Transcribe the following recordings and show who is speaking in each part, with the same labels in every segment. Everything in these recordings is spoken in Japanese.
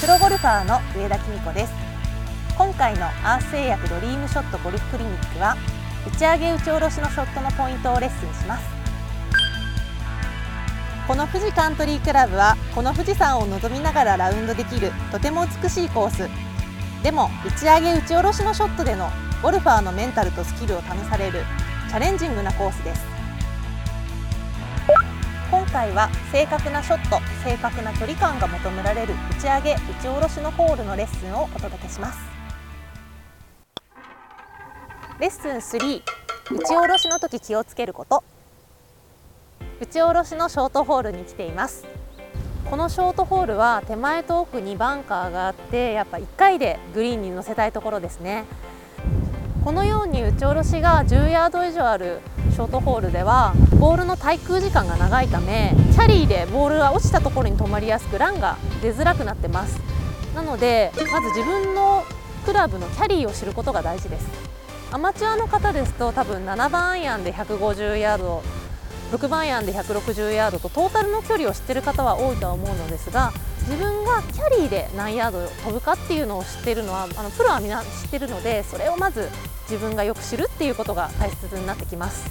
Speaker 1: プロゴルファーの上田紀子です。今回のアース製薬ドリームショットゴルフクリニックは打ち上げ打ち下ろしのショットのポイントをレッスンします。この富士カントリークラブはこの富士山を望みながらラウンドできるとても美しいコース。でも打ち上げ打ち下ろしのショットでのゴルファーのメンタルとスキルを試されるチャレンジングなコースです。回は正確なショット正確な距離感が求められる打ち上げ打ち下ろしのホールのレッスンをお届けします。レッスン3打ち下ろしの時気をつけること。打ち下ろしのショートホールに来ています。このショートホールは手前と奥にバンカーがあってやっぱ1回でグリーンに乗せたいところですね。このように打ち下ろしが10ヤード以上あるショートホールではボールの滞空時間が長いためキャリーでボールが落ちたところに止まりやすくランが出づらくなってます。なのでまず自分のクラブのキャリーを知ることが大事です。アマチュアの方ですと多分7番アイアンで150ヤード6番アイアンで160ヤードとトータルの距離を知ってる方は多いとは思うのですが自分がキャリーで何ヤード飛ぶかっていうのを知っているのはあのプロはみんな知ってるのでそれをまず自分がよく知るっていうことが大切になってきます。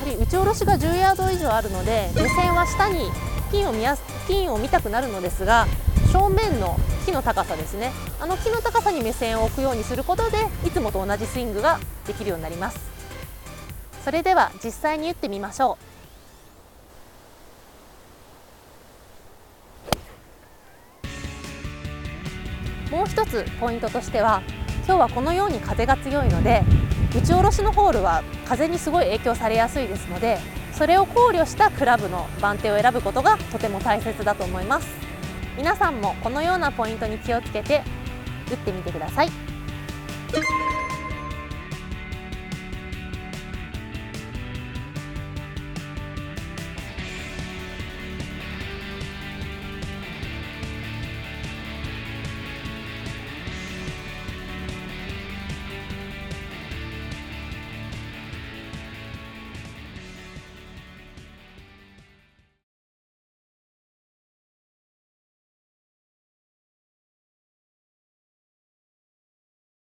Speaker 1: やはり打ち下ろしが10ヤード以上あるので目線は下にピンを見やすピンを見たくなるのですが正面の木の高さですね。あの木の高さに目線を置くようにすることでいつもと同じスイングができるようになります。それでは実際に打ってみましょう。もう一つポイントとしては今日はこのように風が強いので打ち下ろしのホールは風にすごい影響されやすいですのでそれを考慮したクラブの番手を選ぶことがとても大切だと思います。皆さんもこのようなポイントに気をつけて打ってみてください。